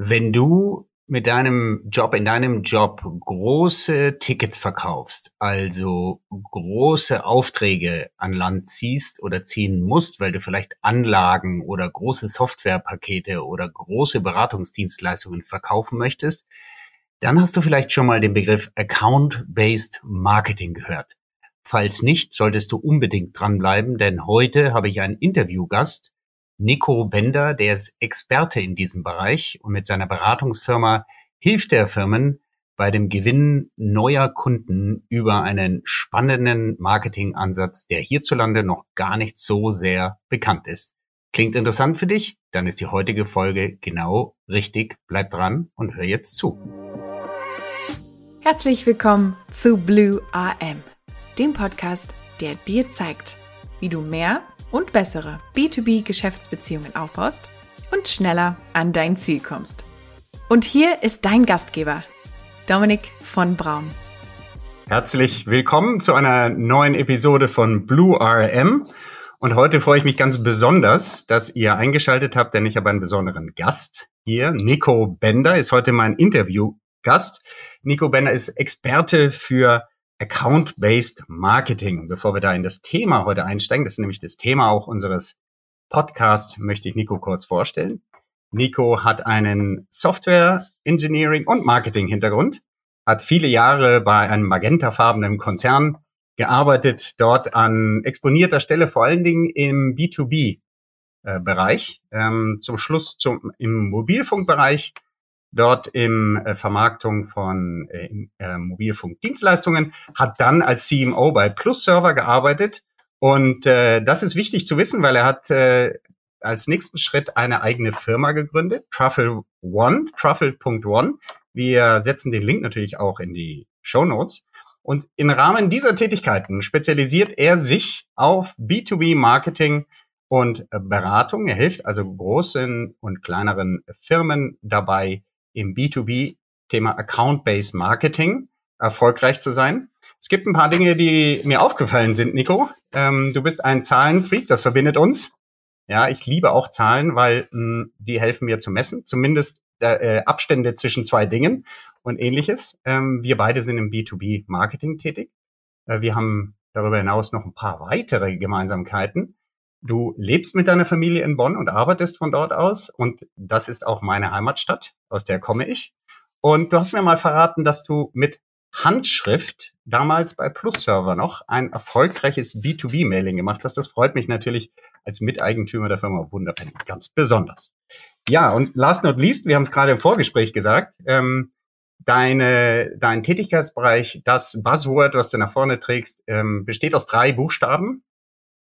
Wenn du mit deinem Job, in deinem Job große Tickets verkaufst, also große Aufträge an Land ziehst oder ziehen musst, weil du vielleicht Anlagen oder große Softwarepakete oder große Beratungsdienstleistungen verkaufen möchtest, dann hast du vielleicht schon mal den Begriff Account-Based Marketing gehört. Falls nicht, solltest du unbedingt dranbleiben, denn heute habe ich einen Interviewgast, Nico Bender, der ist Experte in diesem Bereich und mit seiner Beratungsfirma hilft er Firmen bei dem Gewinn neuer Kunden über einen spannenden Marketingansatz, der hierzulande noch gar nicht so sehr bekannt ist. Klingt interessant für dich? Dann ist die heutige Folge genau richtig. Bleib dran und hör jetzt zu. Herzlich willkommen zu Blue AM, dem Podcast, der dir zeigt, wie du mehr und bessere B2B-Geschäftsbeziehungen aufbaust und schneller an dein Ziel kommst. Und hier ist dein Gastgeber, Dominik von Braun. Herzlich willkommen zu einer neuen Episode von Blue RM. Und heute freue ich mich ganz besonders, dass ihr eingeschaltet habt, denn ich habe einen besonderen Gast hier. Nico Bender ist heute mein Interviewgast. Nico Bender ist Experte für Account-Based Marketing. Bevor wir da in das Thema heute einsteigen, das ist nämlich das Thema auch unseres Podcasts, möchte ich Nico kurz vorstellen. Nico hat einen Software Engineering und Marketing Hintergrund, hat viele Jahre bei einem magentafarbenen Konzern gearbeitet, dort an exponierter Stelle vor allen Dingen im B2B äh, Bereich, ähm, zum Schluss zum, im Mobilfunkbereich dort im äh, Vermarktung von äh, äh, Mobilfunkdienstleistungen, hat dann als CMO bei Plus Server gearbeitet. Und äh, das ist wichtig zu wissen, weil er hat äh, als nächsten Schritt eine eigene Firma gegründet, Truffle One, Truffle.one. Wir setzen den Link natürlich auch in die Show Notes. Und im Rahmen dieser Tätigkeiten spezialisiert er sich auf B2B-Marketing und Beratung. Er hilft also großen und kleineren Firmen dabei, im B2B-Thema Account-Based Marketing erfolgreich zu sein. Es gibt ein paar Dinge, die mir aufgefallen sind, Nico. Ähm, du bist ein Zahlenfreak, das verbindet uns. Ja, ich liebe auch Zahlen, weil mh, hm, die helfen mir zu messen, zumindest äh, Abstände zwischen zwei Dingen und ähnliches. Ähm, wir beide sind im B2B-Marketing tätig. Äh, wir haben darüber hinaus noch ein paar weitere Gemeinsamkeiten. Du lebst mit deiner Familie in Bonn und arbeitest von dort aus. Und das ist auch meine Heimatstadt, aus der komme ich. Und du hast mir mal verraten, dass du mit Handschrift damals bei Plus Server noch ein erfolgreiches B2B-Mailing gemacht hast. Das freut mich natürlich als Miteigentümer der Firma Wunderpenny ganz besonders. Ja, und last not least, wir haben es gerade im Vorgespräch gesagt, ähm, deine, dein Tätigkeitsbereich, das Buzzword, was du nach vorne trägst, ähm, besteht aus drei Buchstaben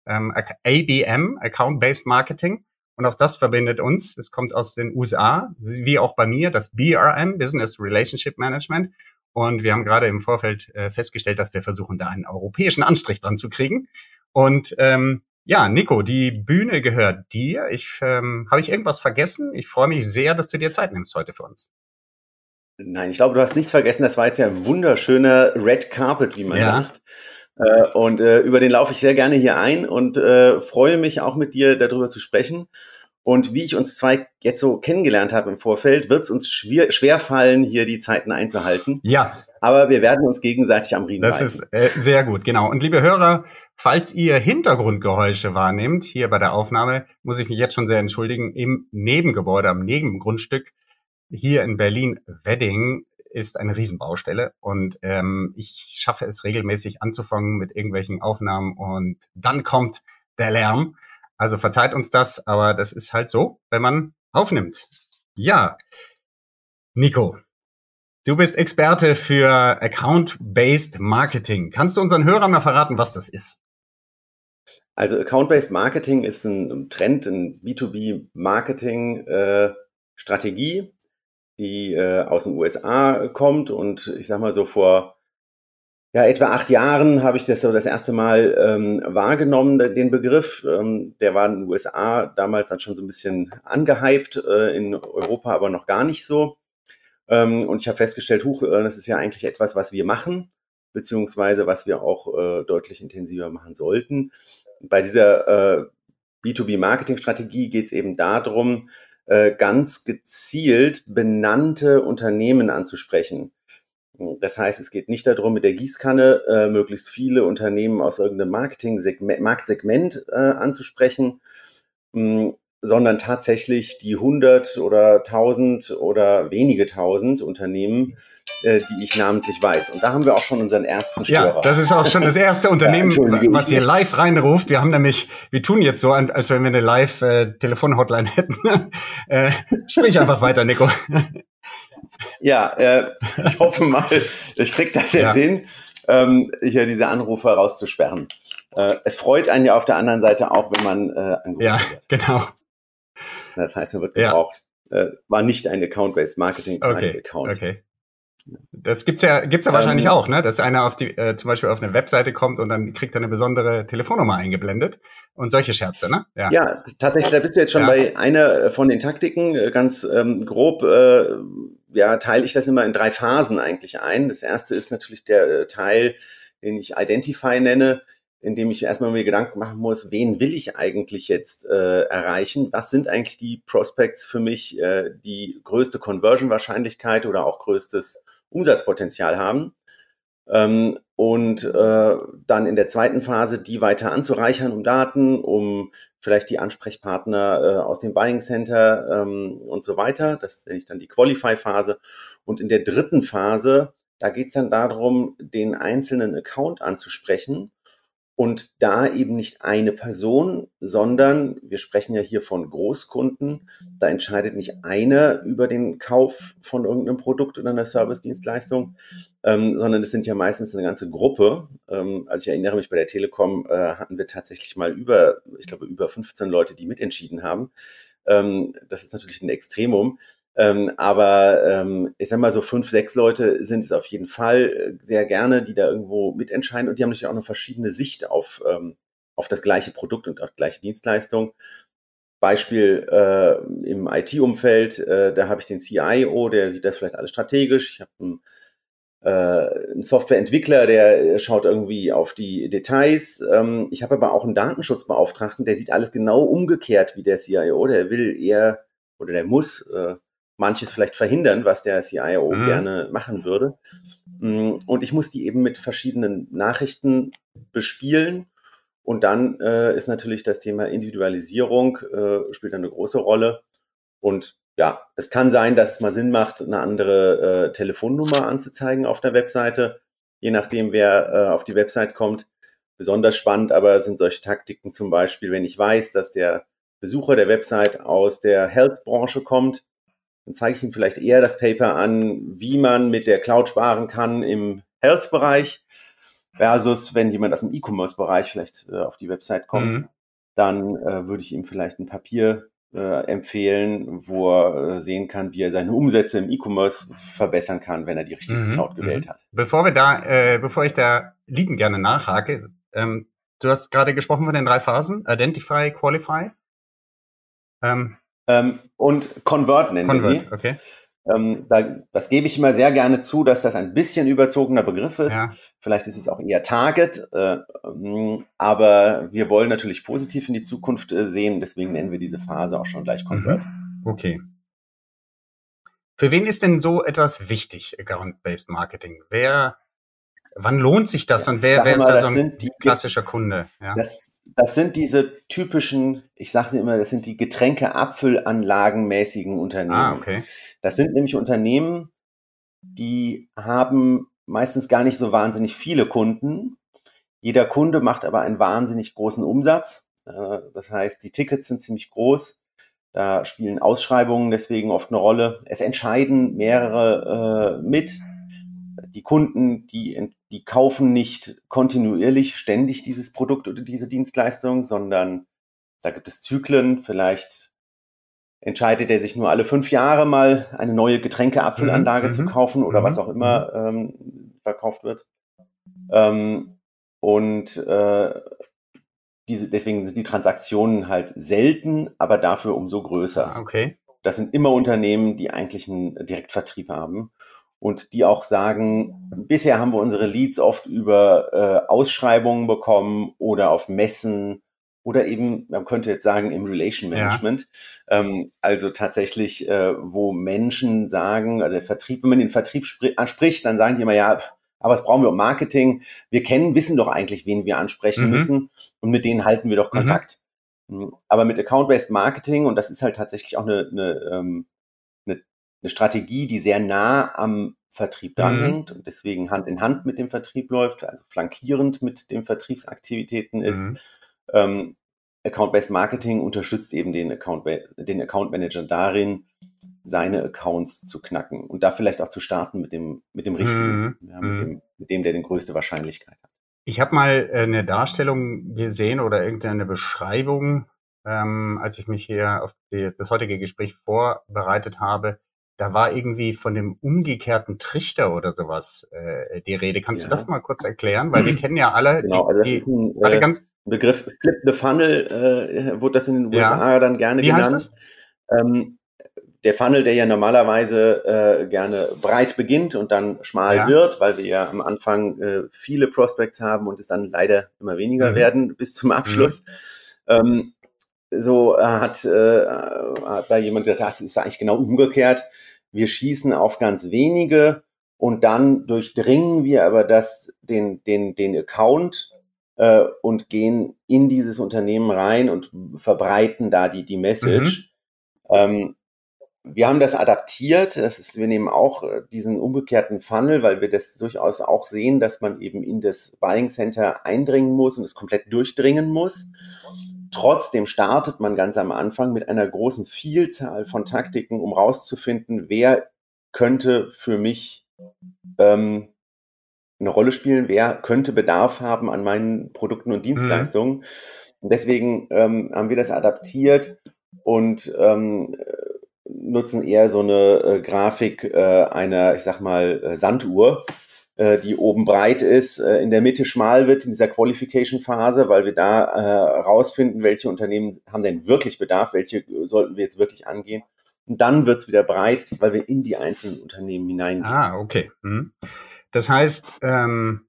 ähm, ABM, Account-Based Marketing. Und auch das verbindet uns. Es kommt aus den USA, wie auch bei mir, das BRM, Business Relationship Management. Und wir haben gerade im Vorfeld äh, festgestellt, dass wir versuchen, da einen europäischen Anstrich dran zu kriegen. Und ähm, ja, Nico, die Bühne gehört dir. Ich ähm, habe ich irgendwas vergessen? Ich freue mich sehr, dass du dir Zeit nimmst heute für uns. Nein, ich glaube, du hast nichts vergessen. Das war jetzt ja ein wunderschöner Red Carpet, wie man ja. sagt. Äh, und äh, über den laufe ich sehr gerne hier ein und äh, freue mich auch mit dir darüber zu sprechen. Und wie ich uns zwei jetzt so kennengelernt habe im Vorfeld, wird es uns schwer, schwer fallen, hier die Zeiten einzuhalten. Ja. Aber wir werden uns gegenseitig am Riemen Das ist äh, sehr gut, genau. Und liebe Hörer, falls ihr Hintergrundgeräusche wahrnehmt, hier bei der Aufnahme, muss ich mich jetzt schon sehr entschuldigen, im Nebengebäude, am Nebengrundstück hier in Berlin-Wedding ist eine Riesenbaustelle und ähm, ich schaffe es regelmäßig anzufangen mit irgendwelchen Aufnahmen und dann kommt der Lärm. Also verzeiht uns das, aber das ist halt so, wenn man aufnimmt. Ja, Nico, du bist Experte für Account-Based Marketing. Kannst du unseren Hörern mal verraten, was das ist? Also Account-Based Marketing ist ein Trend in B2B-Marketing-Strategie, äh, die äh, aus den USA kommt und ich sag mal so vor ja, etwa acht Jahren habe ich das so das erste Mal ähm, wahrgenommen, den Begriff. Ähm, der war in den USA damals dann schon so ein bisschen angehypt, äh, in Europa aber noch gar nicht so. Ähm, und ich habe festgestellt, huch, äh, das ist ja eigentlich etwas, was wir machen, beziehungsweise was wir auch äh, deutlich intensiver machen sollten. Bei dieser äh, B2B-Marketing-Strategie geht es eben darum, äh, ganz gezielt benannte Unternehmen anzusprechen. Das heißt, es geht nicht darum, mit der Gießkanne äh, möglichst viele Unternehmen aus irgendeinem Marketing-Marktsegment äh, anzusprechen, mh, sondern tatsächlich die 100 oder 1000 oder wenige tausend Unternehmen, äh, die ich namentlich weiß. Und da haben wir auch schon unseren ersten Störer. Ja, das ist auch schon das erste Unternehmen, ja, was ihr live reinruft. Wir haben nämlich, wir tun jetzt so, als wenn wir eine Live-Telefon-Hotline äh, hätten. äh, sprich einfach weiter, Nico. Ja, äh, ich hoffe mal, ich krieg das jetzt ja. hin, ähm, hier diese Anrufe rauszusperren. Äh, es freut einen ja auf der anderen Seite auch, wenn man äh, angerufen ja, wird. genau. Das heißt, man wird gebraucht. Ja. Äh, war nicht ein Account-Based Marketing, okay. Account. Okay. Das gibt's ja, gibt's ja ähm, wahrscheinlich auch, ne? Dass einer auf die, äh, zum Beispiel auf eine Webseite kommt und dann kriegt er eine besondere Telefonnummer eingeblendet und solche Scherze, ne? Ja, ja tatsächlich, da bist du jetzt schon ja. bei einer von den Taktiken. Äh, ganz ähm, grob, äh, ja, teile ich das immer in drei Phasen eigentlich ein. Das erste ist natürlich der äh, Teil, den ich Identify nenne, in dem ich erstmal mir Gedanken machen muss, wen will ich eigentlich jetzt äh, erreichen? Was sind eigentlich die Prospects für mich, äh, die größte Conversion-Wahrscheinlichkeit oder auch größtes Umsatzpotenzial haben. Ähm, und äh, dann in der zweiten Phase die weiter anzureichern um Daten, um vielleicht die Ansprechpartner äh, aus dem Buying Center ähm, und so weiter. Das nenne ich dann die Qualify-Phase. Und in der dritten Phase, da geht es dann darum, den einzelnen Account anzusprechen und da eben nicht eine Person, sondern wir sprechen ja hier von Großkunden. Da entscheidet nicht eine über den Kauf von irgendeinem Produkt oder einer Service-Dienstleistung, ähm, sondern es sind ja meistens eine ganze Gruppe. Ähm, also ich erinnere mich, bei der Telekom äh, hatten wir tatsächlich mal über, ich glaube, über 15 Leute, die mitentschieden haben. Ähm, das ist natürlich ein Extremum. Ähm, aber ähm, ich sag mal so fünf, sechs Leute sind es auf jeden Fall äh, sehr gerne, die da irgendwo mitentscheiden und die haben natürlich auch eine verschiedene Sicht auf, ähm, auf das gleiche Produkt und auf die gleiche Dienstleistung. Beispiel äh, im IT-Umfeld, äh, da habe ich den CIO, der sieht das vielleicht alles strategisch. Ich habe einen, äh, einen Softwareentwickler, der schaut irgendwie auf die Details. Ähm, ich habe aber auch einen Datenschutzbeauftragten, der sieht alles genau umgekehrt wie der CIO. Der will eher oder der muss äh, manches vielleicht verhindern, was der CIO mhm. gerne machen würde. Mm, und ich muss die eben mit verschiedenen Nachrichten bespielen. Und dann äh, ist natürlich das Thema Individualisierung, äh, spielt eine große Rolle. Und ja, es kann sein, dass es mal Sinn macht, eine andere äh, Telefonnummer anzuzeigen auf der Webseite, je nachdem, wer äh, auf die Website kommt. Besonders spannend aber sind solche Taktiken zum Beispiel, wenn ich weiß, dass der Besucher der Website aus der Health-Branche kommt, dann zeige ich ihm vielleicht eher das Paper an, wie man mit der Cloud sparen kann im Health-Bereich versus wenn jemand aus dem E-Commerce-Bereich vielleicht äh, auf die Website kommt, mhm. dann äh, würde ich ihm vielleicht ein Papier äh, empfehlen, wo er äh, sehen kann, wie er seine Umsätze im E-Commerce verbessern kann, wenn er die richtige mhm. Cloud gewählt mhm. hat. Bevor wir da, äh, bevor ich da lieben gerne nachhake, ähm, du hast gerade gesprochen von den drei Phasen, Identify, Qualify. Ähm, ähm, und Convert nennen Convert, wir sie. Okay. Ähm, da, das gebe ich immer sehr gerne zu, dass das ein bisschen überzogener Begriff ist. Ja. Vielleicht ist es auch eher Target, äh, ähm, aber wir wollen natürlich positiv in die Zukunft äh, sehen, deswegen nennen wir diese Phase auch schon gleich Convert. Mhm. Okay. Für wen ist denn so etwas wichtig, Account-Based Marketing? Wer Wann lohnt sich das und wer, wer ist da so ein die, klassischer Kunde? Ja. Das, das sind diese typischen, ich sage immer, das sind die Getränke-Abfüllanlagen-mäßigen Unternehmen. Ah, okay. Das sind nämlich Unternehmen, die haben meistens gar nicht so wahnsinnig viele Kunden. Jeder Kunde macht aber einen wahnsinnig großen Umsatz. Äh, das heißt, die Tickets sind ziemlich groß. Da spielen Ausschreibungen deswegen oft eine Rolle. Es entscheiden mehrere äh, mit die Kunden, die, die kaufen nicht kontinuierlich ständig dieses Produkt oder diese Dienstleistung, sondern da gibt es Zyklen. Vielleicht entscheidet er sich nur alle fünf Jahre mal eine neue Getränkeabfüllanlage mhm, zu mhm. kaufen oder mhm, was auch immer mhm. ähm, verkauft wird. Ähm, und äh, diese, deswegen sind die Transaktionen halt selten, aber dafür umso größer. Ah, okay. Das sind immer Unternehmen, die eigentlich einen Direktvertrieb haben und die auch sagen, bisher haben wir unsere Leads oft über äh, Ausschreibungen bekommen oder auf Messen oder eben, man könnte jetzt sagen, im Relation Management. Ja. Ähm, also tatsächlich, äh, wo Menschen sagen, also der Vertrieb, wenn man den Vertrieb anspricht, dann sagen die immer, ja, aber was brauchen wir um Marketing? Wir kennen, wissen doch eigentlich, wen wir ansprechen mhm. müssen und mit denen halten wir doch mhm. Kontakt. Mhm. Aber mit Account-Based Marketing, und das ist halt tatsächlich auch eine, eine, ähm, eine, Strategie, die sehr nah am Vertrieb mhm. dranhängt und deswegen Hand in Hand mit dem Vertrieb läuft, also flankierend mit den Vertriebsaktivitäten ist. Mhm. Ähm, Account-Based Marketing unterstützt eben den Account, den Account Manager darin, seine Accounts zu knacken und da vielleicht auch zu starten mit dem, mit dem richtigen, mhm. ja, mit, mhm. dem, mit dem, der die größte Wahrscheinlichkeit hat. Ich habe mal äh, eine Darstellung gesehen oder irgendeine Beschreibung, ähm, als ich mich hier auf die, das heutige Gespräch vorbereitet habe. Da war irgendwie von dem umgekehrten Trichter oder sowas äh, die Rede. Kannst ja. du das mal kurz erklären? Weil wir kennen ja alle. Genau, also das die, ist ein äh, ganz, Begriff Flip the Funnel, äh, wurde das in den USA ja. dann gerne Wie genannt. Ähm, der Funnel, der ja normalerweise äh, gerne breit beginnt und dann schmal ja. wird, weil wir ja am Anfang äh, viele Prospects haben und es dann leider immer weniger mhm. werden bis zum Abschluss. Mhm. Ähm, so äh, hat, äh, hat da jemand gesagt, es ist eigentlich genau umgekehrt. Wir schießen auf ganz wenige und dann durchdringen wir aber das, den, den, den Account äh, und gehen in dieses Unternehmen rein und verbreiten da die, die Message. Mhm. Ähm, wir haben das adaptiert. Das ist, wir nehmen auch äh, diesen umgekehrten Funnel, weil wir das durchaus auch sehen, dass man eben in das Buying Center eindringen muss und es komplett durchdringen muss. Trotzdem startet man ganz am Anfang mit einer großen Vielzahl von Taktiken, um rauszufinden, wer könnte für mich ähm, eine Rolle spielen, wer könnte Bedarf haben an meinen Produkten und mhm. Dienstleistungen. Mhm. Und deswegen ähm, haben wir das adaptiert und ähm, nutzen eher so eine äh, Grafik äh, einer, ich sag mal, äh, Sanduhr, die oben breit ist, äh, in der Mitte schmal wird in dieser Qualification-Phase, weil wir da äh, rausfinden, welche Unternehmen haben denn wirklich Bedarf, welche sollten wir jetzt wirklich angehen. Und dann wird's wieder breit, weil wir in die einzelnen Unternehmen hineingehen. Ah, okay. Mhm. Das heißt, ähm,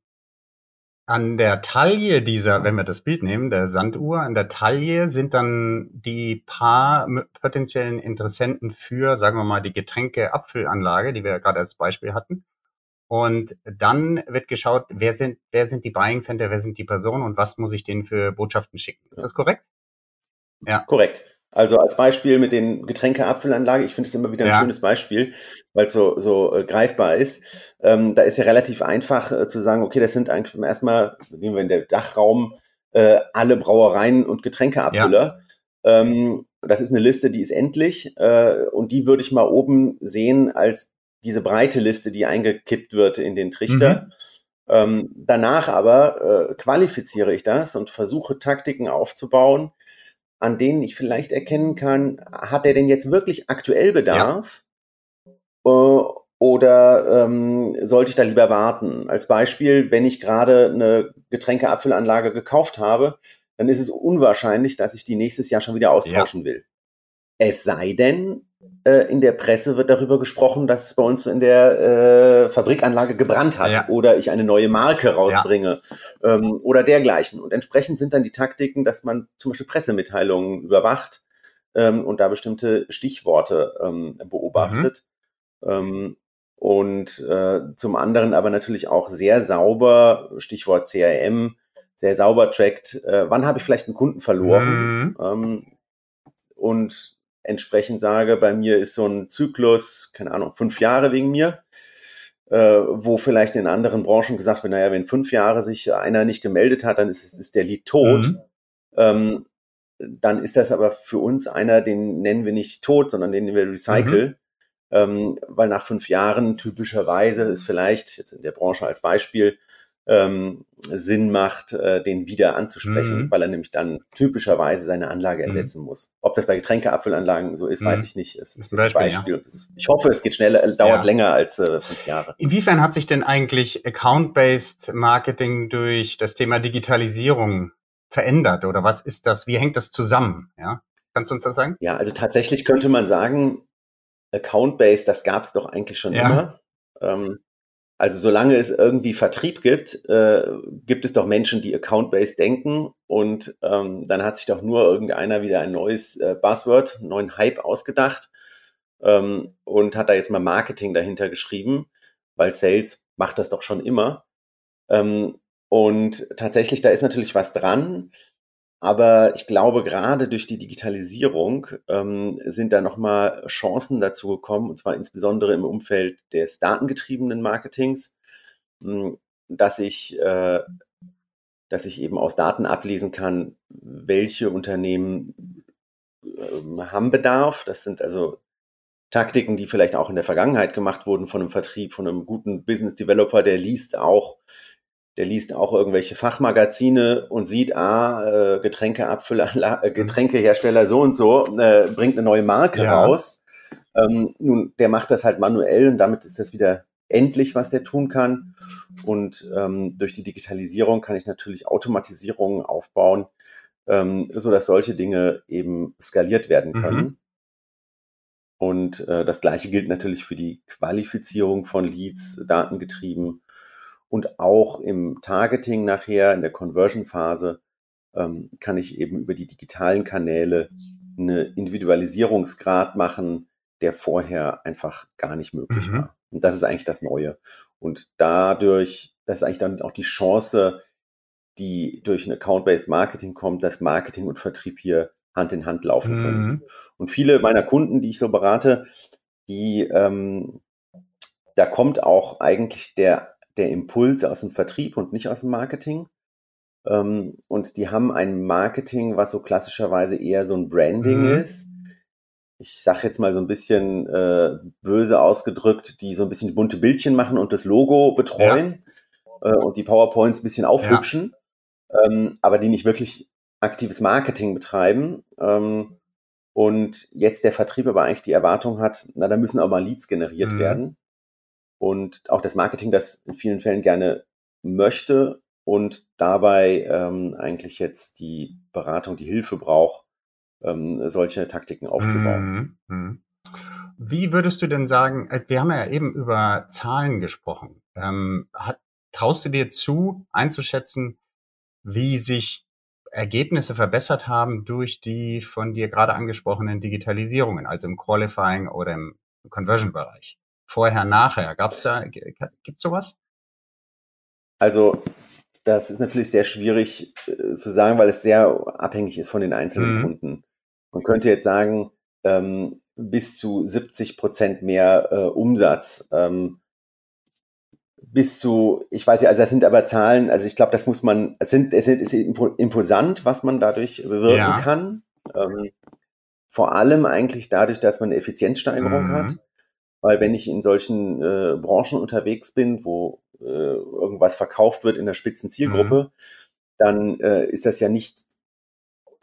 an der Taille dieser, wenn wir das Bild nehmen, der Sanduhr, an der Taille sind dann die paar potenziellen Interessenten für, sagen wir mal, die Getränke-Apfelanlage, die wir ja gerade als Beispiel hatten. Und dann wird geschaut, wer sind, wer sind die Buying Center, wer sind die Personen und was muss ich denen für Botschaften schicken. Ist das korrekt? Ja. Korrekt. Also als Beispiel mit den Getränkeabfüllanlage, ich finde es immer wieder ein ja. schönes Beispiel, weil es so, so äh, greifbar ist. Ähm, da ist ja relativ einfach äh, zu sagen, okay, das sind eigentlich erstmal, nehmen wir in der Dachraum äh, alle Brauereien und Getränkeabfüller. Ja. Ähm, das ist eine Liste, die ist endlich äh, und die würde ich mal oben sehen als diese breite Liste, die eingekippt wird in den Trichter. Mhm. Ähm, danach aber äh, qualifiziere ich das und versuche Taktiken aufzubauen, an denen ich vielleicht erkennen kann, hat er denn jetzt wirklich aktuell Bedarf? Ja. Äh, oder ähm, sollte ich da lieber warten? Als Beispiel, wenn ich gerade eine Getränkeabfüllanlage gekauft habe, dann ist es unwahrscheinlich, dass ich die nächstes Jahr schon wieder austauschen ja. will. Es sei denn, äh, in der Presse wird darüber gesprochen, dass es bei uns in der äh, Fabrikanlage gebrannt hat ja. oder ich eine neue Marke rausbringe ja. ähm, oder dergleichen. Und entsprechend sind dann die Taktiken, dass man zum Beispiel Pressemitteilungen überwacht ähm, und da bestimmte Stichworte ähm, beobachtet. Mhm. Ähm, und äh, zum anderen aber natürlich auch sehr sauber, Stichwort CRM, sehr sauber trackt, äh, wann habe ich vielleicht einen Kunden verloren. Mhm. Ähm, und entsprechend sage, bei mir ist so ein Zyklus, keine Ahnung, fünf Jahre wegen mir, äh, wo vielleicht in anderen Branchen gesagt wird, naja, wenn fünf Jahre sich einer nicht gemeldet hat, dann ist, ist der Lied tot. Mhm. Ähm, dann ist das aber für uns einer, den nennen wir nicht tot, sondern den nennen wir Recycle. Mhm. Ähm, weil nach fünf Jahren typischerweise ist vielleicht, jetzt in der Branche als Beispiel, ähm, Sinn macht, äh, den wieder anzusprechen, mhm. weil er nämlich dann typischerweise seine Anlage mhm. ersetzen mhm. muss. Ob das bei Getränkeabfüllanlagen so ist, mhm. weiß ich nicht. Es ist ein Beispiel. Beispiel. Ja. ich hoffe, es geht schneller, äh, dauert ja. länger als äh, fünf Jahre. Inwiefern hat sich denn eigentlich Account-Based Marketing durch das Thema Digitalisierung verändert oder was ist das? Wie hängt das zusammen? Ja, kannst du uns das sagen? Ja, also tatsächlich könnte man sagen, Account-Based, das gab es doch eigentlich schon ja. immer. Ähm, also solange es irgendwie Vertrieb gibt, äh, gibt es doch Menschen, die Account-Based denken und ähm, dann hat sich doch nur irgendeiner wieder ein neues äh, Buzzword, einen neuen Hype ausgedacht ähm, und hat da jetzt mal Marketing dahinter geschrieben, weil Sales macht das doch schon immer. Ähm, und tatsächlich, da ist natürlich was dran. Aber ich glaube, gerade durch die Digitalisierung ähm, sind da nochmal Chancen dazu gekommen, und zwar insbesondere im Umfeld des datengetriebenen Marketings, hm, dass ich, äh, dass ich eben aus Daten ablesen kann, welche Unternehmen äh, haben Bedarf. Das sind also Taktiken, die vielleicht auch in der Vergangenheit gemacht wurden von einem Vertrieb, von einem guten Business Developer, der liest auch der liest auch irgendwelche Fachmagazine und sieht, ah, äh, Getränkeabfüllanlage, äh. Getränkehersteller so und so äh, bringt eine neue Marke ja. raus. Ähm, nun, der macht das halt manuell und damit ist das wieder endlich, was der tun kann. Und ähm, durch die Digitalisierung kann ich natürlich Automatisierungen aufbauen, ähm, so dass solche Dinge eben skaliert werden mhm. können. Mhm. Und äh, das Gleiche gilt natürlich für die Qualifizierung von Leads, datengetrieben und auch im Targeting nachher, in der Conversion-Phase, ähm, kann ich eben über die digitalen Kanäle eine Individualisierungsgrad machen, der vorher einfach gar nicht möglich mhm. war. Und das ist eigentlich das Neue. Und dadurch, das ist eigentlich dann auch die Chance, die durch ein Account-Based Marketing kommt, dass Marketing und Vertrieb hier Hand in Hand laufen können. Mhm. Und viele meiner Kunden, die ich so berate, die, ähm, da kommt auch eigentlich der der Impuls aus dem Vertrieb und nicht aus dem Marketing. Ähm, und die haben ein Marketing, was so klassischerweise eher so ein Branding mhm. ist. Ich sage jetzt mal so ein bisschen äh, böse ausgedrückt, die so ein bisschen bunte Bildchen machen und das Logo betreuen ja. äh, und die PowerPoints ein bisschen aufhübschen, ja. ähm, aber die nicht wirklich aktives Marketing betreiben. Ähm, und jetzt der Vertrieb aber eigentlich die Erwartung hat, na, da müssen auch mal Leads generiert mhm. werden und auch das Marketing das in vielen Fällen gerne möchte und dabei ähm, eigentlich jetzt die Beratung, die Hilfe braucht, ähm, solche Taktiken aufzubauen. Mhm. mhm. Wie würdest du denn sagen, äh, wir haben ja eben über Zahlen gesprochen. Ähm, hat, traust du dir zu, einzuschätzen, wie sich Ergebnisse verbessert haben durch die von dir gerade angesprochenen Digitalisierungen, also im Qualifying oder im Conversion-Bereich? Vorher, nachher? Gab's da, gibt's sowas? Also, das ist natürlich sehr schwierig äh, zu sagen, weil es sehr abhängig ist von den einzelnen mhm. Kunden. Man könnte jetzt sagen, ähm, bis zu 70 Prozent mehr äh, Umsatz. Ähm, bis zu, ich weiß ja, also das sind aber Zahlen, also ich glaube, das muss man, es sind, es ist imposant, was man dadurch bewirken ja. kann. Ähm, vor allem eigentlich dadurch, dass man eine Effizienzsteigerung mhm. hat. Weil wenn ich in solchen äh, Branchen unterwegs bin, wo äh, irgendwas verkauft wird in der spitzen Zielgruppe, mhm. dann äh, ist das ja nicht,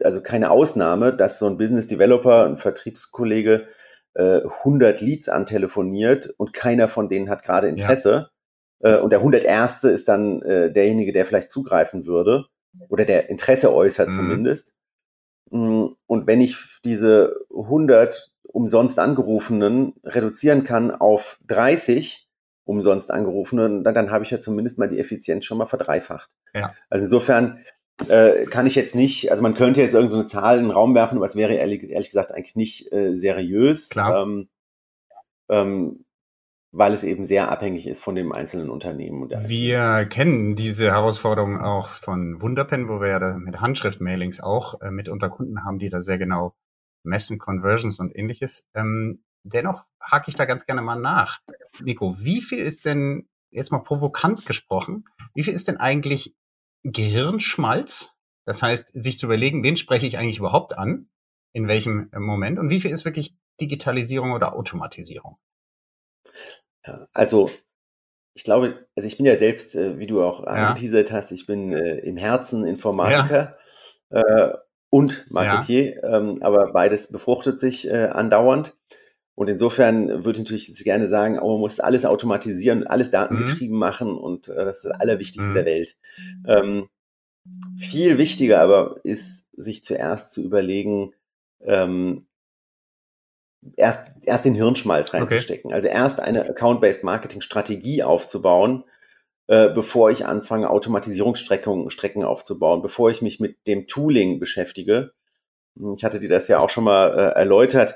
also keine Ausnahme, dass so ein Business Developer, ein Vertriebskollege äh, 100 Leads antelefoniert und keiner von denen hat gerade Interesse. Ja. Äh, und der 101. ist dann äh, derjenige, der vielleicht zugreifen würde oder der Interesse äußert mhm. zumindest. Mm, und wenn ich diese 100 umsonst angerufenen reduzieren kann auf 30 umsonst angerufenen, dann, dann habe ich ja zumindest mal die Effizienz schon mal verdreifacht. Ja. Also insofern äh, kann ich jetzt nicht, also man könnte jetzt irgendeine so Zahl in den Raum werfen, aber es wäre ehrlich, ehrlich gesagt eigentlich nicht äh, seriös. Klar. Ähm, ähm, weil es eben sehr abhängig ist von dem einzelnen Unternehmen. wir kennen diese Herausforderung auch von Wunderpen, wo wir ja mit Handschriftmailings auch äh, mit unter Kunden haben, die da sehr genau messen, Conversions und ähnliches. Ähm, dennoch hake ich da ganz gerne mal nach. Nico, wie viel ist denn, jetzt mal provokant gesprochen, wie viel ist denn eigentlich Gehirnschmalz? Das heißt, sich zu überlegen, wen spreche ich eigentlich überhaupt an? In welchem Moment? Und wie viel ist wirklich Digitalisierung oder Automatisierung? Also, ich glaube, also ich bin ja selbst, äh, wie du auch ja. angeteasert hast, ich bin äh, im Herzen Informatiker. Ja. Äh, und Marketier, ja. ähm, aber beides befruchtet sich äh, andauernd. Und insofern würde ich natürlich gerne sagen, oh, man muss alles automatisieren, alles datengetrieben mhm. machen und äh, das ist das Allerwichtigste mhm. der Welt. Ähm, viel wichtiger aber ist, sich zuerst zu überlegen, ähm, erst, erst den Hirnschmalz reinzustecken. Okay. Also erst eine Account-Based Marketing-Strategie aufzubauen, äh, bevor ich anfange, Automatisierungsstrecken Strecken aufzubauen, bevor ich mich mit dem Tooling beschäftige. Ich hatte dir das ja auch schon mal äh, erläutert.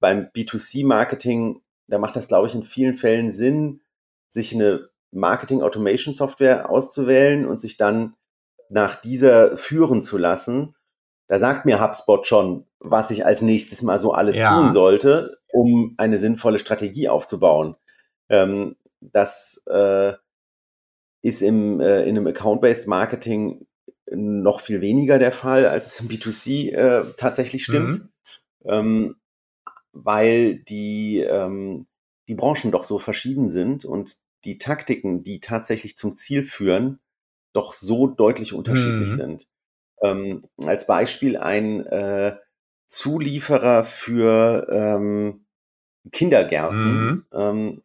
Beim B2C-Marketing, da macht das, glaube ich, in vielen Fällen Sinn, sich eine Marketing-Automation-Software auszuwählen und sich dann nach dieser führen zu lassen. Da sagt mir HubSpot schon, was ich als nächstes mal so alles ja. tun sollte, um eine sinnvolle Strategie aufzubauen. Ähm, das äh, ist im, äh, in einem Account-Based Marketing noch viel weniger der Fall, als es im B2C äh, tatsächlich stimmt, mhm. ähm, weil die, ähm, die Branchen doch so verschieden sind und die Taktiken, die tatsächlich zum Ziel führen, doch so deutlich unterschiedlich mhm. sind. Ähm, als Beispiel ein äh, Zulieferer für ähm, Kindergärten. Mhm. Ähm,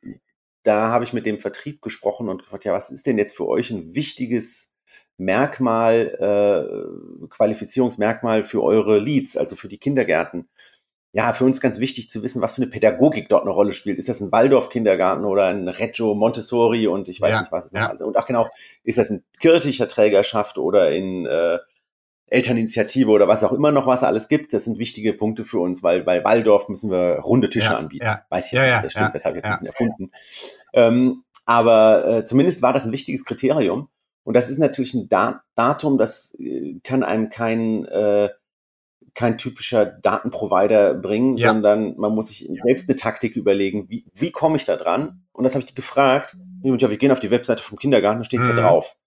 da habe ich mit dem Vertrieb gesprochen und gefragt, ja, was ist denn jetzt für euch ein wichtiges Merkmal, äh, Qualifizierungsmerkmal für eure Leads, also für die Kindergärten? Ja, für uns ganz wichtig zu wissen, was für eine Pädagogik dort eine Rolle spielt. Ist das ein Waldorf-Kindergarten oder ein Reggio Montessori und ich weiß ja, nicht, was es ja. alles. Und auch genau, ist das in kirchlicher Trägerschaft oder in äh, Elterninitiative oder was auch immer noch was alles gibt, das sind wichtige Punkte für uns, weil bei Waldorf müssen wir runde Tische ja, anbieten. Ja, Weiß ich jetzt ja, nicht, das stimmt, das habe ich jetzt ein bisschen erfunden. Ähm, aber äh, zumindest war das ein wichtiges Kriterium. Und das ist natürlich ein da Datum, das äh, kann einem kein, äh, kein typischer Datenprovider bringen, sondern man muss sich selbst eine Taktik überlegen, wie, wie komme ich da dran? Und das habe ich die gefragt. Wir gehen auf die Webseite vom Kindergarten, da steht es mhm. ja drauf.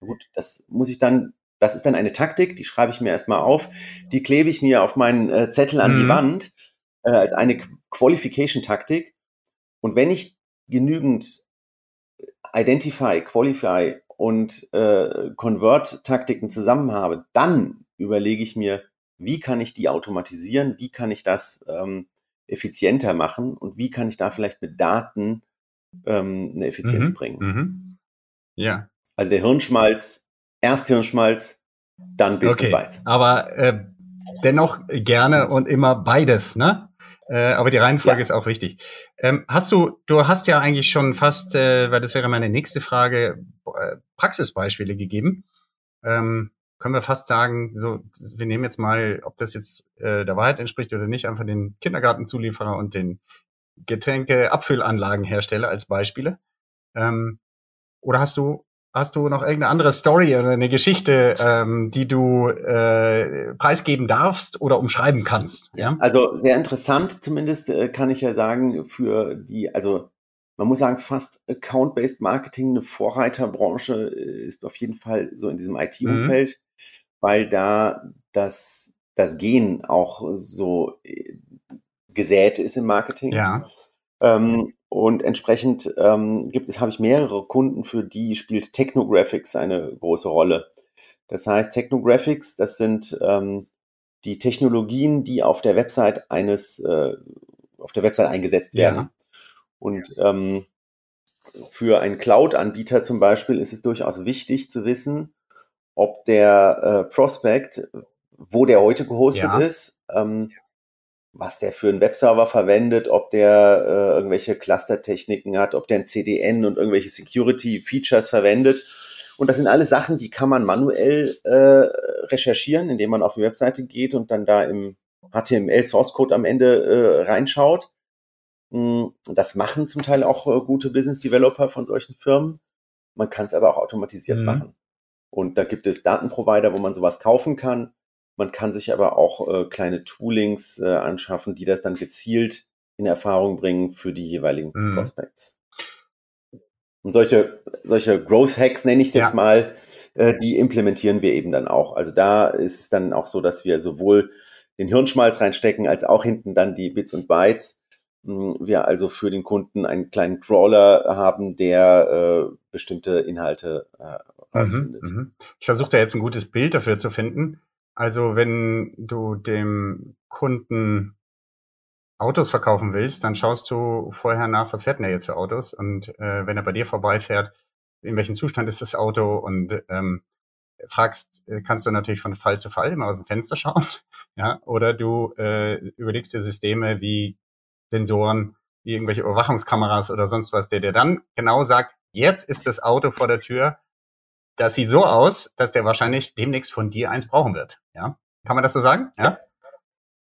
Gut, das muss ich dann das ist dann eine Taktik, die schreibe ich mir erstmal auf, die klebe ich mir auf meinen äh, Zettel an mhm. die Wand äh, als eine Qualification-Taktik. Und wenn ich genügend Identify, Qualify und äh, Convert-Taktiken zusammen habe, dann überlege ich mir, wie kann ich die automatisieren, wie kann ich das ähm, effizienter machen und wie kann ich da vielleicht mit Daten ähm, eine Effizienz mhm. bringen. Mhm. Ja. Also der Hirnschmalz Erst Hirnschmalz, dann Bits okay. und Bytes. Aber äh, dennoch gerne und immer beides, ne? Äh, aber die Reihenfolge ja. ist auch wichtig. Ähm, hast du, du hast ja eigentlich schon fast, äh, weil das wäre meine nächste Frage, äh, Praxisbeispiele gegeben. Ähm, können wir fast sagen, so, wir nehmen jetzt mal, ob das jetzt äh, der Wahrheit entspricht oder nicht, einfach den Kindergartenzulieferer und den Getränke-Abfüllanlagenhersteller als Beispiele. Ähm, oder hast du Hast du noch irgendeine andere Story oder eine Geschichte, ähm, die du äh, preisgeben darfst oder umschreiben kannst? Ja? Also sehr interessant, zumindest äh, kann ich ja sagen, für die, also man muss sagen, fast Account-Based Marketing eine Vorreiterbranche äh, ist auf jeden Fall so in diesem IT-Umfeld, mhm. weil da das, das Gen auch so äh, gesät ist im Marketing. Ja. Ähm, und entsprechend ähm, gibt es, habe ich mehrere Kunden, für die spielt Technographics eine große Rolle. Das heißt, Technographics, das sind ähm, die Technologien, die auf der Website eines, äh, auf der Website eingesetzt werden. Ja. Und ähm, für einen Cloud-Anbieter zum Beispiel ist es durchaus wichtig zu wissen, ob der äh, Prospect, wo der heute gehostet ja. ist, ähm, was der für einen Webserver verwendet, ob der äh, irgendwelche Cluster-Techniken hat, ob der ein CDN und irgendwelche Security-Features verwendet. Und das sind alles Sachen, die kann man manuell äh, recherchieren, indem man auf die Webseite geht und dann da im HTML-Source-Code am Ende äh, reinschaut. Hm, das machen zum Teil auch äh, gute Business-Developer von solchen Firmen. Man kann es aber auch automatisiert mhm. machen. Und da gibt es Datenprovider, wo man sowas kaufen kann. Man kann sich aber auch äh, kleine Toolings äh, anschaffen, die das dann gezielt in Erfahrung bringen für die jeweiligen mhm. Prospects. Und solche, solche Growth Hacks nenne ich es jetzt ja. mal, äh, die implementieren wir eben dann auch. Also da ist es dann auch so, dass wir sowohl den Hirnschmalz reinstecken, als auch hinten dann die Bits und Bytes. Hm, wir also für den Kunden einen kleinen Crawler haben, der äh, bestimmte Inhalte äh, rausfindet. Mhm, mhm. Ich versuche da jetzt ein gutes Bild dafür zu finden. Also wenn du dem Kunden Autos verkaufen willst, dann schaust du vorher nach, was fährt denn er jetzt für Autos und äh, wenn er bei dir vorbeifährt, in welchem Zustand ist das Auto und ähm, fragst, äh, kannst du natürlich von Fall zu Fall immer aus dem Fenster schauen, ja, oder du äh, überlegst dir Systeme wie Sensoren, wie irgendwelche Überwachungskameras oder sonst was, der dir dann genau sagt, jetzt ist das Auto vor der Tür. Das sieht so aus, dass der wahrscheinlich demnächst von dir eins brauchen wird. Ja, kann man das so sagen? Ja.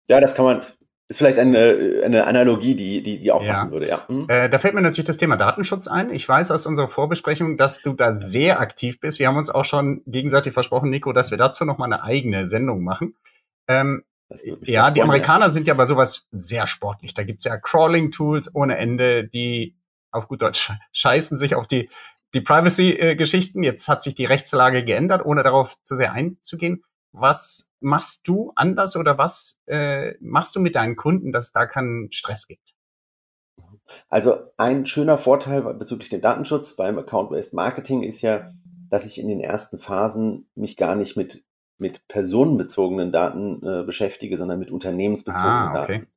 Ja, das kann man ist vielleicht eine, eine Analogie, die, die, die auch passen würde, ja. Mhm. Äh, da fällt mir natürlich das Thema Datenschutz ein. Ich weiß aus unserer Vorbesprechung, dass du da sehr aktiv bist. Wir haben uns auch schon gegenseitig versprochen, Nico, dass wir dazu noch mal eine eigene Sendung machen. Ähm, ja, die Amerikaner ja. sind ja bei sowas sehr sportlich. Da gibt's ja Crawling-Tools ohne Ende, die auf gut Deutsch scheißen sich auf die, die Privacy-Geschichten. Jetzt hat sich die Rechtslage geändert, ohne darauf zu sehr einzugehen. Was machst du anders oder was äh, machst du mit deinen Kunden, dass es da keinen Stress gibt? Also ein schöner Vorteil bezüglich dem Datenschutz beim Account-Based Marketing ist ja, dass ich in den ersten Phasen mich gar nicht mit, mit personenbezogenen Daten äh, beschäftige, sondern mit unternehmensbezogenen ah, okay. Daten.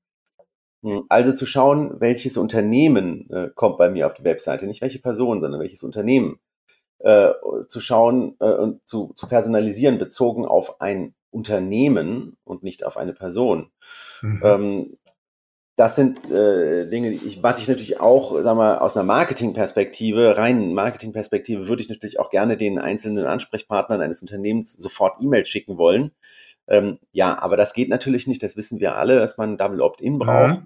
Hm, also zu schauen, welches Unternehmen äh, kommt bei mir auf die Webseite, nicht welche Person, sondern welches Unternehmen äh, zu schauen äh, und zu, zu personalisieren, bezogen auf ein Unternehmen und nicht auf eine Person. Mhm. Ähm, das sind äh, Dinge, die ich, was ich natürlich auch, sag mal, aus einer Marketingperspektive, rein Marketingperspektive, würde ich natürlich auch gerne den einzelnen Ansprechpartnern eines Unternehmens sofort E-Mails schicken wollen. Ähm, ja, aber das geht natürlich nicht, das wissen wir alle, dass man Double Opt-in braucht.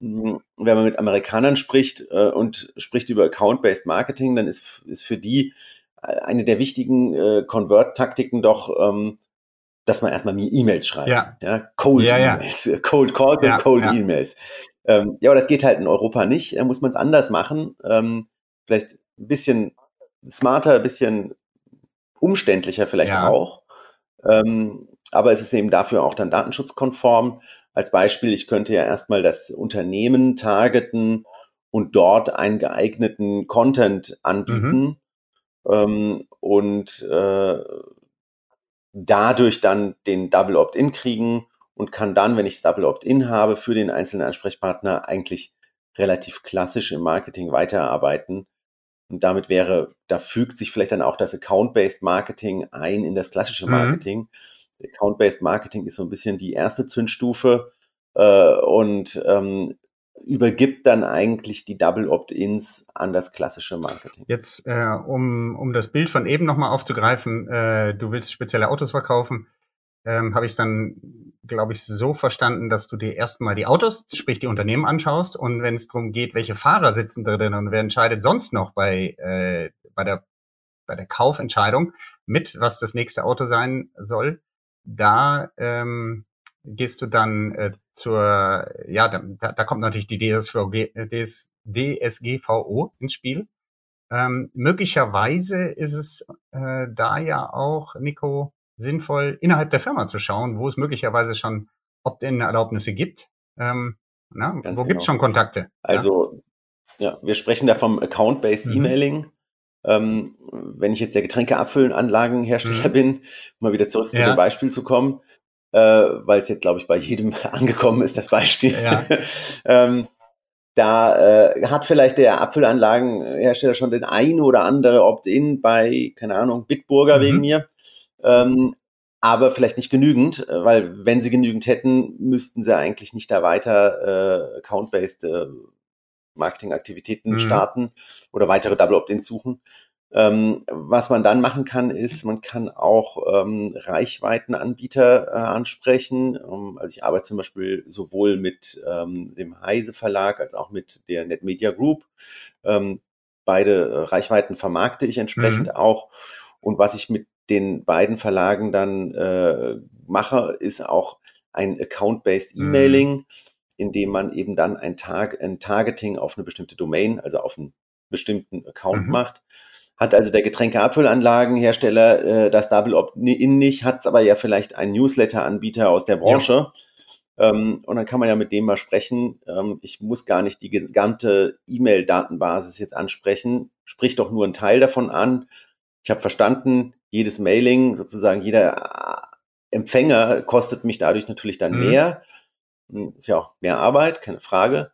Mhm. Wenn man mit Amerikanern spricht äh, und spricht über Account-Based Marketing, dann ist, ist für die äh, eine der wichtigen äh, Convert-Taktiken doch, ähm, dass man erstmal E-Mails schreibt. Ja. ja Cold ja, E-Mails, ja. Cold Calls und Cold E-Mails. Ähm, ja, aber das geht halt in Europa nicht. Da muss man es anders machen. Ähm, vielleicht ein bisschen smarter, ein bisschen umständlicher vielleicht auch. Ähm, aber es ist eben dafür auch dann datenschutzkonform. Als Beispiel, ich könnte ja erstmal das Unternehmen targeten und dort einen geeigneten Content anbieten. Mhm. Ähm, und äh, dadurch dann den Double Opt-in kriegen und kann dann, wenn ich Double Opt-in habe, für den einzelnen Ansprechpartner eigentlich relativ klassisch im Marketing weiterarbeiten. Und damit wäre, da fügt sich vielleicht dann auch das Account-Based Marketing ein in das klassische mhm. Marketing. Mhm. Account-Based Marketing ist so ein bisschen die erste Zündstufe äh, und ähm, übergibt dann eigentlich die Double Opt-ins an das klassische Marketing. Jetzt, äh, um, um das Bild von eben nochmal aufzugreifen, äh, du willst spezielle Autos verkaufen, ähm, habe ich es dann, glaube ich, so verstanden, dass du dir erstmal die Autos, sprich die Unternehmen anschaust und wenn es darum geht, welche Fahrer sitzen drin und wer entscheidet sonst noch bei, äh, bei, der, bei der Kaufentscheidung mit, was das nächste Auto sein soll, da ähm, gehst du dann äh, zur, ja, da, da kommt natürlich die DSVG, DS, DSGVO ins Spiel. Ähm, möglicherweise ist es äh, da ja auch, Nico, sinnvoll, innerhalb der Firma zu schauen, wo es möglicherweise schon Opt-in-Erlaubnisse gibt. Ähm, na, wo genau. gibt es schon Kontakte? Also, ja? ja, wir sprechen da vom Account-Based mhm. Emailing. Ähm, wenn ich jetzt der Getränkeabfüllenanlagenhersteller mhm. bin, um mal wieder zurück ja. zu dem Beispiel zu kommen, äh, weil es jetzt, glaube ich, bei jedem angekommen ist, das Beispiel. Ja. ähm, da äh, hat vielleicht der Apfelanlagenhersteller schon den ein oder andere Opt-in bei, keine Ahnung, Bitburger mhm. wegen mir. Ähm, aber vielleicht nicht genügend, weil wenn sie genügend hätten, müssten sie eigentlich nicht da weiter äh, Account-based äh, Marketingaktivitäten mhm. starten oder weitere Double Opt-ins suchen. Ähm, was man dann machen kann, ist, man kann auch ähm, Reichweitenanbieter äh, ansprechen. Um, also ich arbeite zum Beispiel sowohl mit ähm, dem Heise Verlag als auch mit der NetMedia Group. Ähm, beide äh, Reichweiten vermarkte ich entsprechend mhm. auch. Und was ich mit den beiden Verlagen dann äh, mache, ist auch ein Account-based mhm. Emailing, mhm. In dem man eben dann ein, Tag, ein Targeting auf eine bestimmte Domain, also auf einen bestimmten Account mhm. macht hat also der Getränkeabfüllanlagenhersteller äh, das Double Opt-in nicht, hat es aber ja vielleicht einen Newsletter-Anbieter aus der Branche. Ja. Ähm, und dann kann man ja mit dem mal sprechen. Ähm, ich muss gar nicht die gesamte E-Mail-Datenbasis jetzt ansprechen. Sprich doch nur einen Teil davon an. Ich habe verstanden, jedes Mailing, sozusagen jeder äh, Empfänger kostet mich dadurch natürlich dann mhm. mehr. Hm, ist ja auch mehr Arbeit, keine Frage.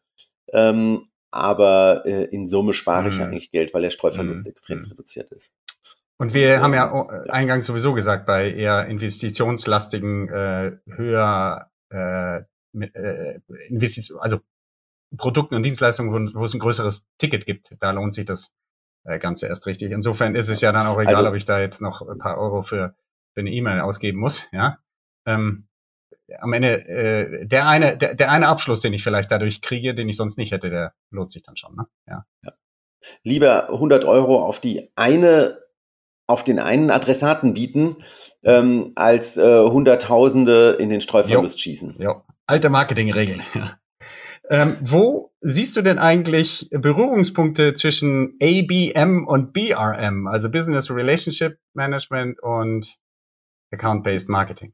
Ähm, aber äh, in Summe spare ich ja mhm. eigentlich Geld, weil der Streuverlust mhm. extrem reduziert ist. Und wir haben ja eingangs sowieso gesagt, bei eher investitionslastigen, äh, höher äh, äh, Investition, also Produkten und Dienstleistungen, wo, wo es ein größeres Ticket gibt, da lohnt sich das äh, Ganze erst richtig. Insofern ist es ja dann auch egal, also, ob ich da jetzt noch ein paar Euro für, für eine E-Mail ausgeben muss, ja. Ähm, am Ende äh, der eine der, der eine Abschluss, den ich vielleicht dadurch kriege, den ich sonst nicht hätte, der lohnt sich dann schon. Ne? Ja. ja. Lieber 100 Euro auf die eine auf den einen Adressaten bieten, ähm, als äh, Hunderttausende in den Streuverlust schießen. Ja, alte Marketingregeln. ähm, wo siehst du denn eigentlich Berührungspunkte zwischen ABM und BRM, also Business Relationship Management und Account-Based Marketing?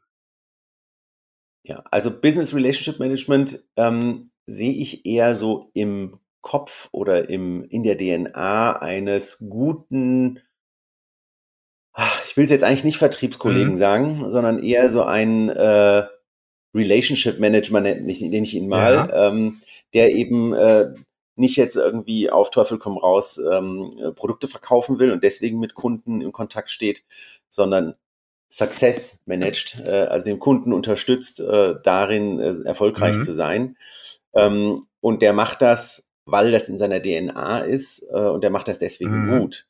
Ja, also Business Relationship Management ähm, sehe ich eher so im Kopf oder im, in der DNA eines guten, ich will es jetzt eigentlich nicht Vertriebskollegen mhm. sagen, sondern eher so ein äh, Relationship Manager, nenne ich ihn mal, ja. ähm, der eben äh, nicht jetzt irgendwie auf Teufel komm raus ähm, Produkte verkaufen will und deswegen mit Kunden in Kontakt steht, sondern Success managed, äh, also den Kunden unterstützt, äh, darin äh, erfolgreich mhm. zu sein. Ähm, und der macht das, weil das in seiner DNA ist äh, und der macht das deswegen mhm. gut.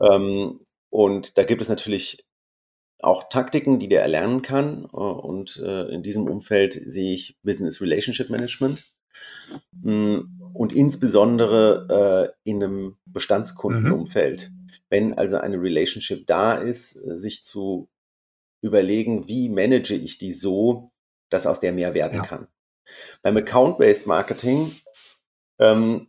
Ähm, und da gibt es natürlich auch Taktiken, die der erlernen kann. Äh, und äh, in diesem Umfeld sehe ich Business Relationship Management. Mm, und insbesondere äh, in einem Bestandskundenumfeld. Mhm. Wenn also eine Relationship da ist, äh, sich zu überlegen, wie manage ich die so, dass aus der mehr werden ja. kann. Beim Account-Based Marketing ähm,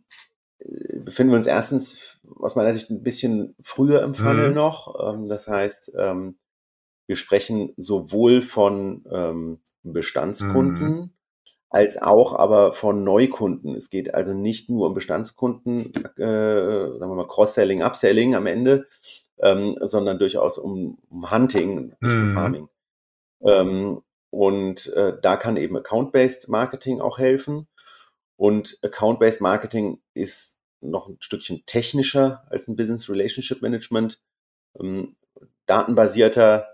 befinden wir uns erstens aus meiner Sicht ein bisschen früher im Funnel mhm. noch. Ähm, das heißt, ähm, wir sprechen sowohl von ähm, Bestandskunden mhm. als auch aber von Neukunden. Es geht also nicht nur um Bestandskunden, äh, sagen wir mal Cross-Selling, Upselling am Ende, ähm, sondern durchaus um, um Hunting, nicht um mhm. Farming. Ähm, und äh, da kann eben Account-Based Marketing auch helfen. Und Account-Based Marketing ist noch ein Stückchen technischer als ein Business Relationship Management, ähm, datenbasierter.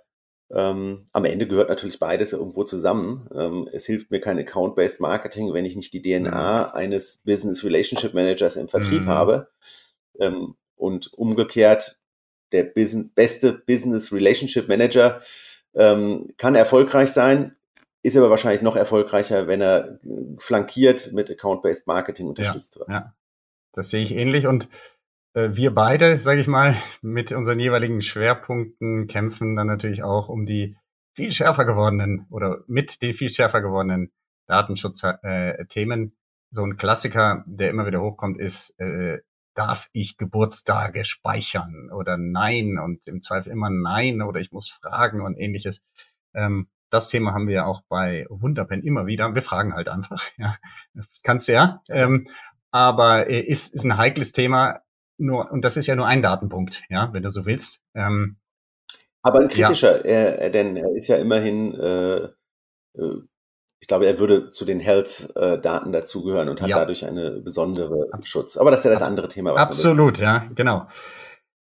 Ähm, am Ende gehört natürlich beides irgendwo zusammen. Ähm, es hilft mir kein Account-Based Marketing, wenn ich nicht die DNA mhm. eines Business Relationship Managers im Vertrieb mhm. habe. Ähm, und umgekehrt der Business, beste Business Relationship Manager ähm, kann erfolgreich sein, ist aber wahrscheinlich noch erfolgreicher, wenn er flankiert mit Account-Based Marketing unterstützt ja, wird. Ja, das sehe ich ähnlich und äh, wir beide, sage ich mal, mit unseren jeweiligen Schwerpunkten kämpfen dann natürlich auch um die viel schärfer gewordenen oder mit den viel schärfer gewordenen Datenschutzthemen. Äh, so ein Klassiker, der immer wieder hochkommt, ist äh, darf ich Geburtstage speichern oder nein und im Zweifel immer nein oder ich muss fragen und ähnliches. Ähm, das Thema haben wir ja auch bei Wunderpen immer wieder. Wir fragen halt einfach. Ja, das kannst du ja. Ähm, aber äh, ist, ist ein heikles Thema. Nur und das ist ja nur ein Datenpunkt, ja, wenn du so willst. Ähm, aber ein kritischer, ja. er, denn er ist ja immerhin äh, äh ich glaube, er würde zu den Health-Daten dazugehören und hat ja. dadurch eine besondere Schutz. Aber das ist ja das andere Thema. Absolut, ja, genau.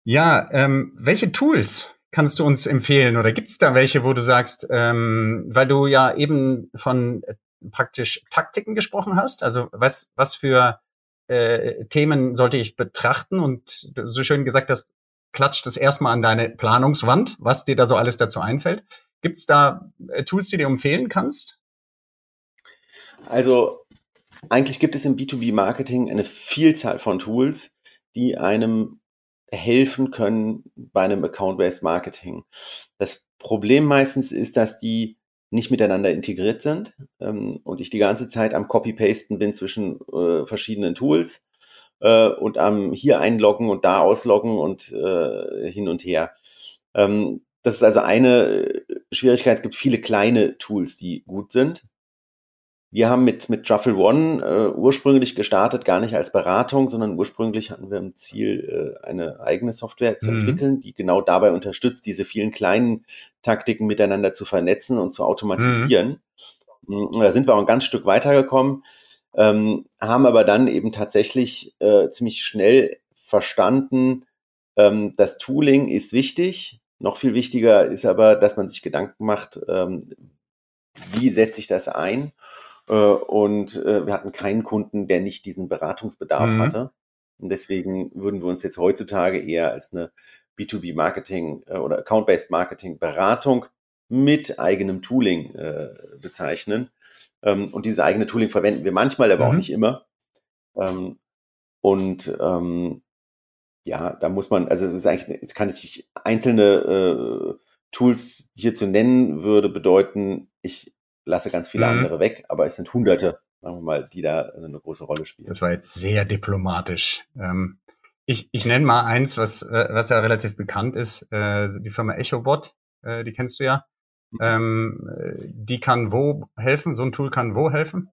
Ja, ähm, welche Tools kannst du uns empfehlen oder gibt es da welche, wo du sagst, ähm, weil du ja eben von äh, praktisch Taktiken gesprochen hast, also was, was für äh, Themen sollte ich betrachten und so schön gesagt hast, klatscht das erstmal an deine Planungswand, was dir da so alles dazu einfällt. Gibt es da äh, Tools, die du empfehlen kannst? Also eigentlich gibt es im B2B-Marketing eine Vielzahl von Tools, die einem helfen können bei einem Account-Based Marketing. Das Problem meistens ist, dass die nicht miteinander integriert sind ähm, und ich die ganze Zeit am Copy-Pasten bin zwischen äh, verschiedenen Tools äh, und am hier einloggen und da ausloggen und äh, hin und her. Ähm, das ist also eine Schwierigkeit. Es gibt viele kleine Tools, die gut sind. Wir haben mit, mit Truffle One äh, ursprünglich gestartet, gar nicht als Beratung, sondern ursprünglich hatten wir im Ziel, äh, eine eigene Software zu mhm. entwickeln, die genau dabei unterstützt, diese vielen kleinen Taktiken miteinander zu vernetzen und zu automatisieren. Mhm. Da sind wir auch ein ganz Stück weitergekommen, ähm, haben aber dann eben tatsächlich äh, ziemlich schnell verstanden, ähm, das Tooling ist wichtig. Noch viel wichtiger ist aber, dass man sich Gedanken macht, ähm, wie setze ich das ein und äh, wir hatten keinen Kunden, der nicht diesen Beratungsbedarf mhm. hatte. Und deswegen würden wir uns jetzt heutzutage eher als eine B2B-Marketing äh, oder Account-Based Marketing-Beratung mit eigenem Tooling äh, bezeichnen. Ähm, und dieses eigene Tooling verwenden wir manchmal, aber mhm. auch nicht immer. Ähm, und ähm, ja, da muss man, also es ist eigentlich, jetzt kann ich einzelne äh, Tools hier zu nennen, würde bedeuten, ich lasse ganz viele mhm. andere weg, aber es sind hunderte, sagen wir mal, die da eine große Rolle spielen. Das war jetzt sehr diplomatisch. Ähm, ich, ich nenne mal eins, was, äh, was ja relativ bekannt ist, äh, die Firma EchoBot, äh, die kennst du ja. Mhm. Ähm, die kann wo helfen? So ein Tool kann wo helfen?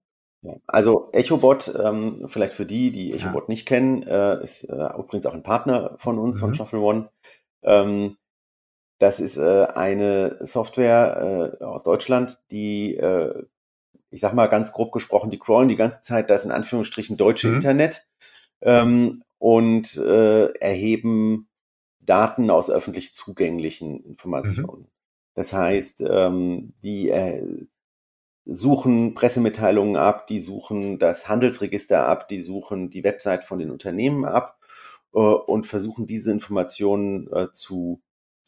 Also EchoBot, ähm, vielleicht für die, die EchoBot ja. nicht kennen, äh, ist äh, übrigens auch ein Partner von uns, mhm. von Shuffle One. Ähm, das ist äh, eine Software äh, aus Deutschland, die, äh, ich sag mal ganz grob gesprochen, die crawlen die ganze Zeit das in Anführungsstrichen deutsche mhm. Internet ähm, und äh, erheben Daten aus öffentlich zugänglichen Informationen. Mhm. Das heißt, ähm, die äh, suchen Pressemitteilungen ab, die suchen das Handelsregister ab, die suchen die Website von den Unternehmen ab äh, und versuchen diese Informationen äh, zu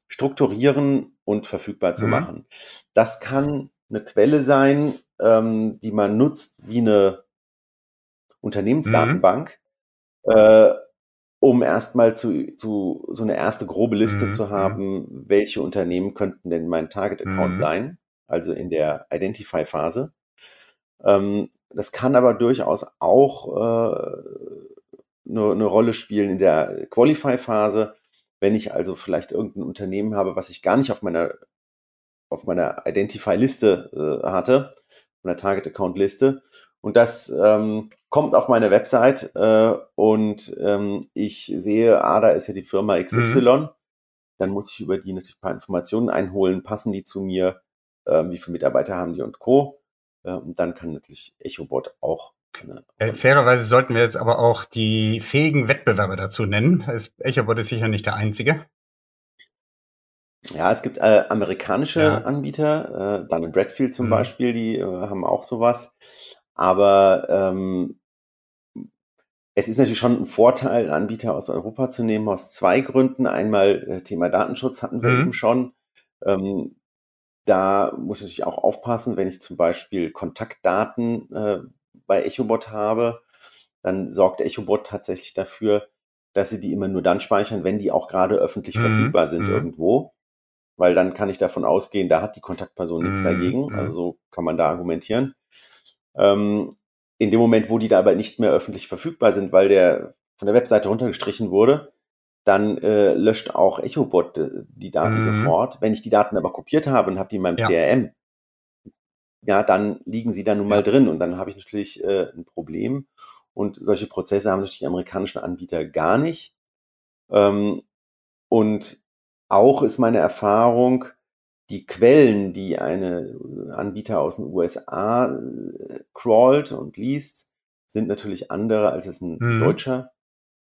strukturieren und verfügbar zu mhm. machen. Das kann eine Quelle sein, ähm, die man nutzt wie eine Unternehmensdatenbank, mhm. äh, um erstmal zu, zu so eine erste grobe Liste mhm. zu haben, welche Unternehmen könnten denn mein Target-Account mhm. sein, also in der Identify-Phase. Ähm, das kann aber durchaus auch äh, eine, eine Rolle spielen in der Qualify-Phase, wenn ich also vielleicht irgendein Unternehmen habe, was ich gar nicht auf meiner, auf meiner Identify-Liste äh, hatte, meiner Target-Account-Liste. Und das ähm, kommt auf meine Website äh, und ähm, ich sehe, ah, da ist ja die Firma XY. Mhm. Dann muss ich über die natürlich ein paar Informationen einholen, passen die zu mir, äh, wie viele Mitarbeiter haben die und Co. Äh, und dann kann natürlich EchoBot auch äh, fairerweise sollten wir jetzt aber auch die fähigen Wettbewerber dazu nennen. Echobot ist sicher nicht der einzige. Ja, es gibt äh, amerikanische ja. Anbieter, äh, Dun Bradfield zum mhm. Beispiel, die äh, haben auch sowas. Aber ähm, es ist natürlich schon ein Vorteil, einen Anbieter aus Europa zu nehmen, aus zwei Gründen. Einmal äh, Thema Datenschutz hatten wir mhm. eben schon. Ähm, da muss ich auch aufpassen, wenn ich zum Beispiel Kontaktdaten äh, bei EchoBot habe, dann sorgt EchoBot tatsächlich dafür, dass sie die immer nur dann speichern, wenn die auch gerade öffentlich mhm. verfügbar sind mhm. irgendwo. Weil dann kann ich davon ausgehen, da hat die Kontaktperson mhm. nichts dagegen. Also so kann man da argumentieren. Ähm, in dem Moment, wo die da aber nicht mehr öffentlich verfügbar sind, weil der von der Webseite runtergestrichen wurde, dann äh, löscht auch EchoBot äh, die Daten mhm. sofort. Wenn ich die Daten aber kopiert habe und habe die in meinem ja. CRM, ja, dann liegen sie da nun mal drin und dann habe ich natürlich äh, ein Problem. Und solche Prozesse haben natürlich die amerikanischen Anbieter gar nicht. Ähm, und auch ist meine Erfahrung, die Quellen, die eine Anbieter aus den USA äh, crawlt und liest, sind natürlich andere, als es ein mhm. Deutscher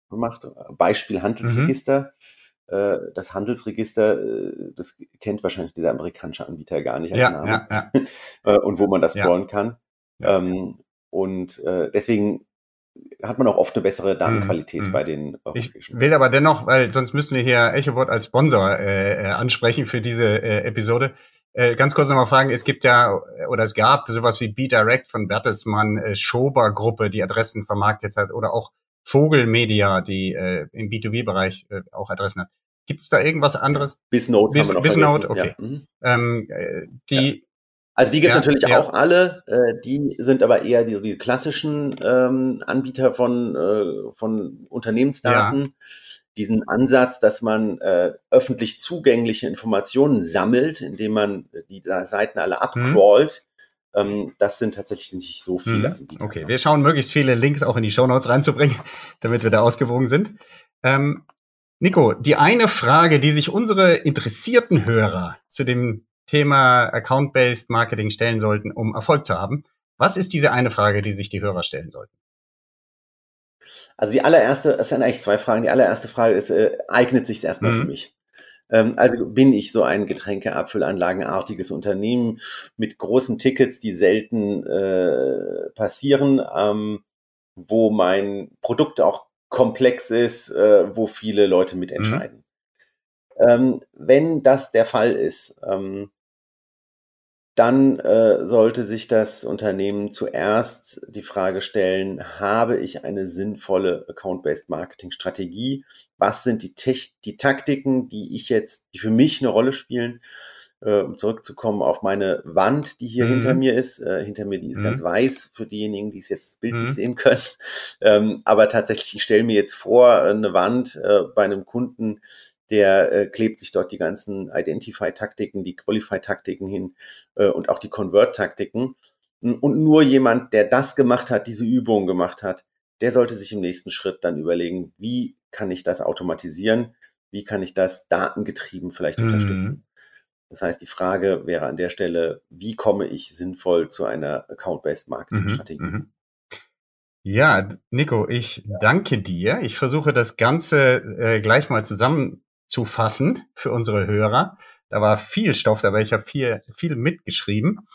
macht. Beispiel Handelsregister. Mhm. Äh, das Handelsregister, äh, das kennt wahrscheinlich dieser amerikanische Anbieter gar nicht als ja, Name. Ja, ja. Äh, und wo man das scrollen kann. Ähm, und deswegen hat man auch oft eine bessere Datenqualität mhm. bei den europäischen. Ich will aber dennoch, weil sonst müssen wir hier EchoBot als Sponsor äh, ansprechen für diese äh, Episode. Äh, ganz kurz nochmal fragen, es gibt ja, oder es gab sowas wie B-Direct von Bertelsmann, äh, Schober-Gruppe, die Adressen vermarktet hat, oder auch Vogelmedia, die äh, im B2B-Bereich äh, auch Adressen hat. Gibt es da irgendwas anderes? Bisnode Bis, haben noch Bisnode, okay. Ja. Mhm. Ähm, äh, die, ja. Also die gibt es ja, natürlich auch alle. Äh, die sind aber eher die, die klassischen ähm, Anbieter von, äh, von Unternehmensdaten. Diesen Ansatz, dass man äh, öffentlich zugängliche Informationen sammelt, indem man die Seiten alle abcrawlt. Mhm das sind tatsächlich nicht so viele mhm. Anbieter. Okay, wir schauen möglichst viele Links auch in die Show Notes reinzubringen, damit wir da ausgewogen sind. Ähm, Nico, die eine Frage, die sich unsere interessierten Hörer zu dem Thema Account-Based Marketing stellen sollten, um Erfolg zu haben. Was ist diese eine Frage, die sich die Hörer stellen sollten? Also die allererste, es sind eigentlich zwei Fragen. Die allererste Frage ist, äh, eignet sich es erstmal mhm. für mich? Ähm, also bin ich so ein Getränkeabfüllanlagenartiges Unternehmen mit großen Tickets, die selten äh, passieren, ähm, wo mein Produkt auch komplex ist, äh, wo viele Leute Mhm. mitentscheiden. Ähm, wenn das der Fall ist, ähm, dann äh, sollte sich das Unternehmen zuerst die Frage stellen, habe ich eine sinnvolle Account-Based Marketing-Strategie? Was sind die, Tech die Taktiken, die ich jetzt, die für mich eine Rolle spielen? Äh, um zurückzukommen auf meine Wand, die hier Mhm. hinter mir ist. Äh, hinter mir, die ist Mhm. ganz weiß für diejenigen, die es jetzt das Bild Mhm. nicht sehen können. Ähm, aber tatsächlich, ich stelle mir jetzt vor, eine Wand äh, bei einem Kunden, der äh, klebt sich dort die ganzen Identify-Taktiken, die Qualify-Taktiken hin äh, und auch die Convert-Taktiken. Und nur jemand, der das gemacht hat, diese Übung gemacht hat, der sollte sich im nächsten Schritt dann überlegen, wie kann ich das automatisieren? Wie kann ich das datengetrieben vielleicht Mhm. unterstützen? Das heißt, die Frage wäre an der Stelle, wie komme ich sinnvoll zu einer Account-Based Mhm, Marketing-Strategie? mhm. Ja, Nico, ich danke dir. Ich versuche das Ganze äh, gleich mal zusammenzufassen für unsere Hörer. Da war viel Stoff dabei. Ich habe viel, viel mitgeschrieben.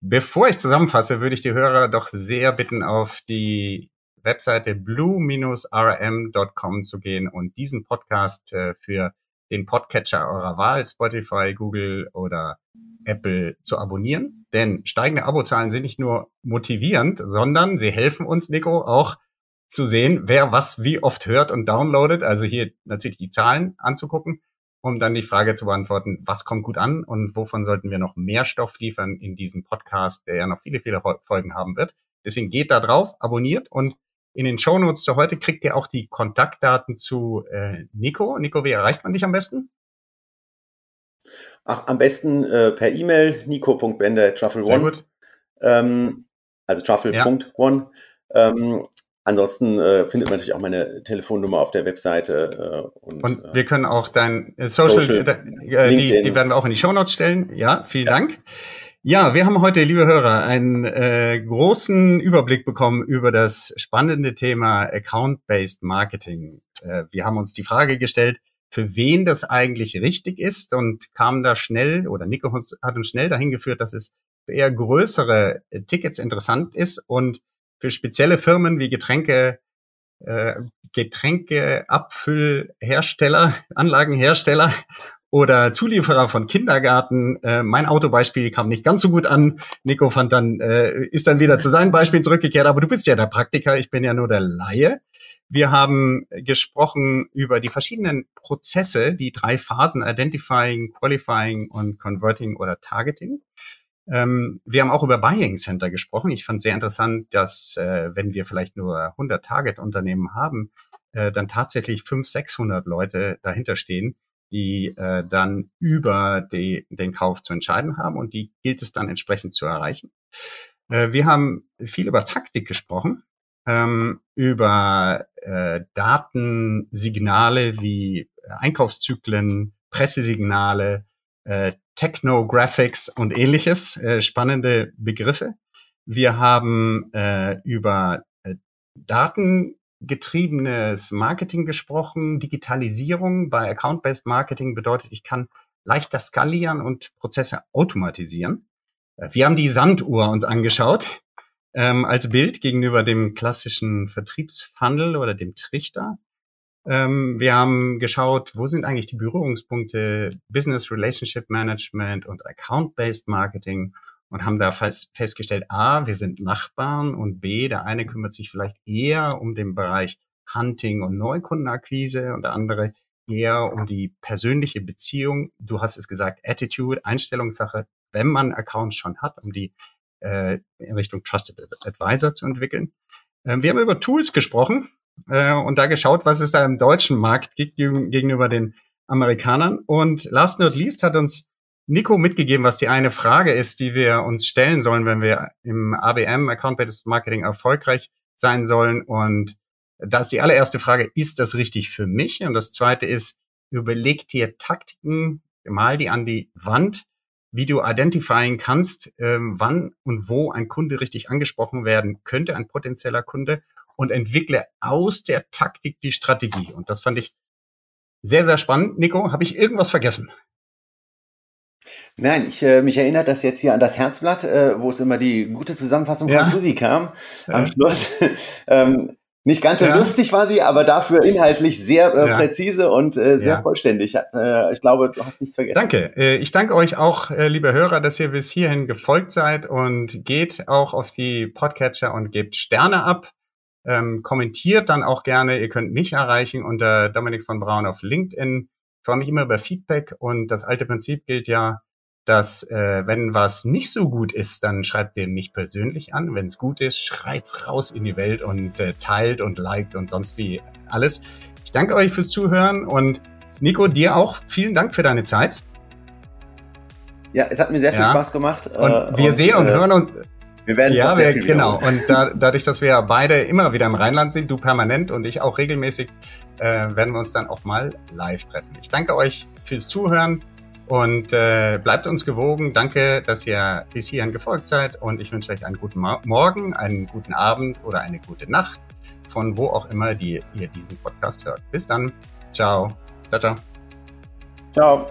Bevor ich zusammenfasse, würde ich die Hörer doch sehr bitten, auf die Webseite blue-rm.com zu gehen und diesen Podcast äh, für den Podcatcher eurer Wahl, Spotify, Google oder Apple zu abonnieren. Denn steigende Abozahlen sind nicht nur motivierend, sondern sie helfen uns, Nico, auch zu sehen, wer was wie oft hört und downloadet. Also hier natürlich die Zahlen anzugucken, um dann die Frage zu beantworten, was kommt gut an und wovon sollten wir noch mehr Stoff liefern in diesem Podcast, der ja noch viele, viele Folgen haben wird. Deswegen geht da drauf, abonniert und in den Shownotes zu heute kriegt ihr auch die Kontaktdaten zu äh, Nico. Nico, wie erreicht man dich am besten? Ach, am besten äh, per E-Mail nico.bender.truffle1. Sehr gut. Ähm, also truffle.one. Ähm, ansonsten äh, findet man natürlich auch meine Telefonnummer auf der Webseite. Äh, und Und äh, wir können auch dein äh, Social, Social, äh, die, LinkedIn. die werden wir auch in die Shownotes stellen. Ja, vielen Dank. Ja, wir haben heute, liebe Hörer, einen äh, großen Überblick bekommen über das spannende Thema Account-Based Marketing. Äh, wir haben uns die Frage gestellt, für wen das eigentlich richtig ist und kamen da schnell, oder Nico hat uns schnell dahin geführt, dass es für eher größere äh, Tickets interessant ist und für spezielle Firmen wie Getränke, äh, Getränkeabfüllhersteller, Anlagenhersteller oder Zulieferer von Kindergarten. Äh, mein Autobeispiel kam nicht ganz so gut an. Nico fand dann, äh, ist dann wieder zu seinem Beispiel zurückgekehrt, aber du bist ja der Praktiker, ich bin ja nur der Laie. Wir haben gesprochen über die verschiedenen Prozesse, die drei Phasen Identifying, Qualifying und Converting oder Targeting. Ähm, wir haben auch über Buying Center gesprochen. Ich fand sehr interessant, dass äh, wenn wir vielleicht nur 100 Target-Unternehmen haben, äh, dann tatsächlich 500, 600 Leute dahinter stehen, die äh, dann über die, den Kauf zu entscheiden haben und die gilt es dann entsprechend zu erreichen. Äh, wir haben viel über Taktik gesprochen, ähm, über äh, Datensignale wie Einkaufszyklen, Pressesignale, äh, Technographics und ähnliches, äh, spannende Begriffe. Wir haben äh, über äh, datengetriebenes Marketing gesprochen. Digitalisierung bei Account-Based Marketing bedeutet, ich kann leichter skalieren und Prozesse automatisieren. Äh, Wir haben die Sanduhr uns angeschaut ähm, als Bild gegenüber dem klassischen Vertriebsfunnel oder dem Trichter. Ähm, wir haben geschaut, wo sind eigentlich die Berührungspunkte Business Relationship Management und Account-Based Marketing und haben da fest, festgestellt, A, wir sind Nachbarn und B, der eine kümmert sich vielleicht eher um den Bereich Hunting und Neukundenakquise und der andere eher um die persönliche Beziehung. Du hast es gesagt, Attitude, Einstellungssache, wenn man Accounts schon hat, um die äh, in Richtung Trusted Advisor zu entwickeln. Äh, wir haben über Tools gesprochen äh, und da geschaut, was es da im deutschen Markt gibt gegenüber den Amerikanern. Und last not least hat uns Nico mitgegeben, was die eine Frage ist, die wir uns stellen sollen, wenn wir im ABM, Account-Based Marketing, erfolgreich sein sollen. Und da ist die allererste Frage, ist das richtig für mich? Und das zweite ist, überleg dir Taktiken, mal die an die Wand, wie du identifieren kannst, ähm, wann und wo ein Kunde richtig angesprochen werden könnte, ein potenzieller Kunde, und entwickle aus der Taktik die Strategie. Und das fand ich Sehr, sehr spannend. Nico, habe ich irgendwas vergessen? Nein, ich äh, mich erinnert das jetzt hier an das Herzblatt, äh, wo es immer die gute Zusammenfassung von Susi kam ja. am Schluss. ähm, nicht ganz so ja. lustig war sie, aber dafür inhaltlich sehr äh, ja. präzise und äh, sehr ja. vollständig. Äh, ich glaube, du hast nichts vergessen. Danke. Äh, ich danke euch auch, äh, liebe Hörer, dass ihr bis hierhin gefolgt seid und geht auch auf die Podcatcher und gebt Sterne ab. Ähm, kommentiert dann auch gerne. Ihr könnt mich erreichen unter Dominik von Braun auf LinkedIn. Ich freue mich immer über Feedback und das alte Prinzip gilt ja, dass äh, wenn was nicht so gut ist, dann schreibt den nicht persönlich an. Wenn es gut ist, schreit's raus in die Welt und äh, teilt und liked und sonst wie alles. Ich danke euch fürs Zuhören und Nico, dir auch vielen Dank für deine Zeit. Ja, es hat mir sehr viel ja. Spaß gemacht. Und äh, wir und, sehen und äh, hören uns. Wir werden ja, wir, genau. Und da, dadurch, dass wir beide immer wieder im Rheinland sind, du permanent und ich auch regelmäßig, äh, werden wir uns dann auch mal live treffen. Ich danke euch fürs Zuhören. Und äh, bleibt uns gewogen. Danke, dass ihr bis hierhin gefolgt seid. Und ich wünsche euch einen guten Morgen, einen guten Abend oder eine gute Nacht, von wo auch immer die, ihr diesen Podcast hört. Bis dann. Ciao. Ciao, ciao. Ciao.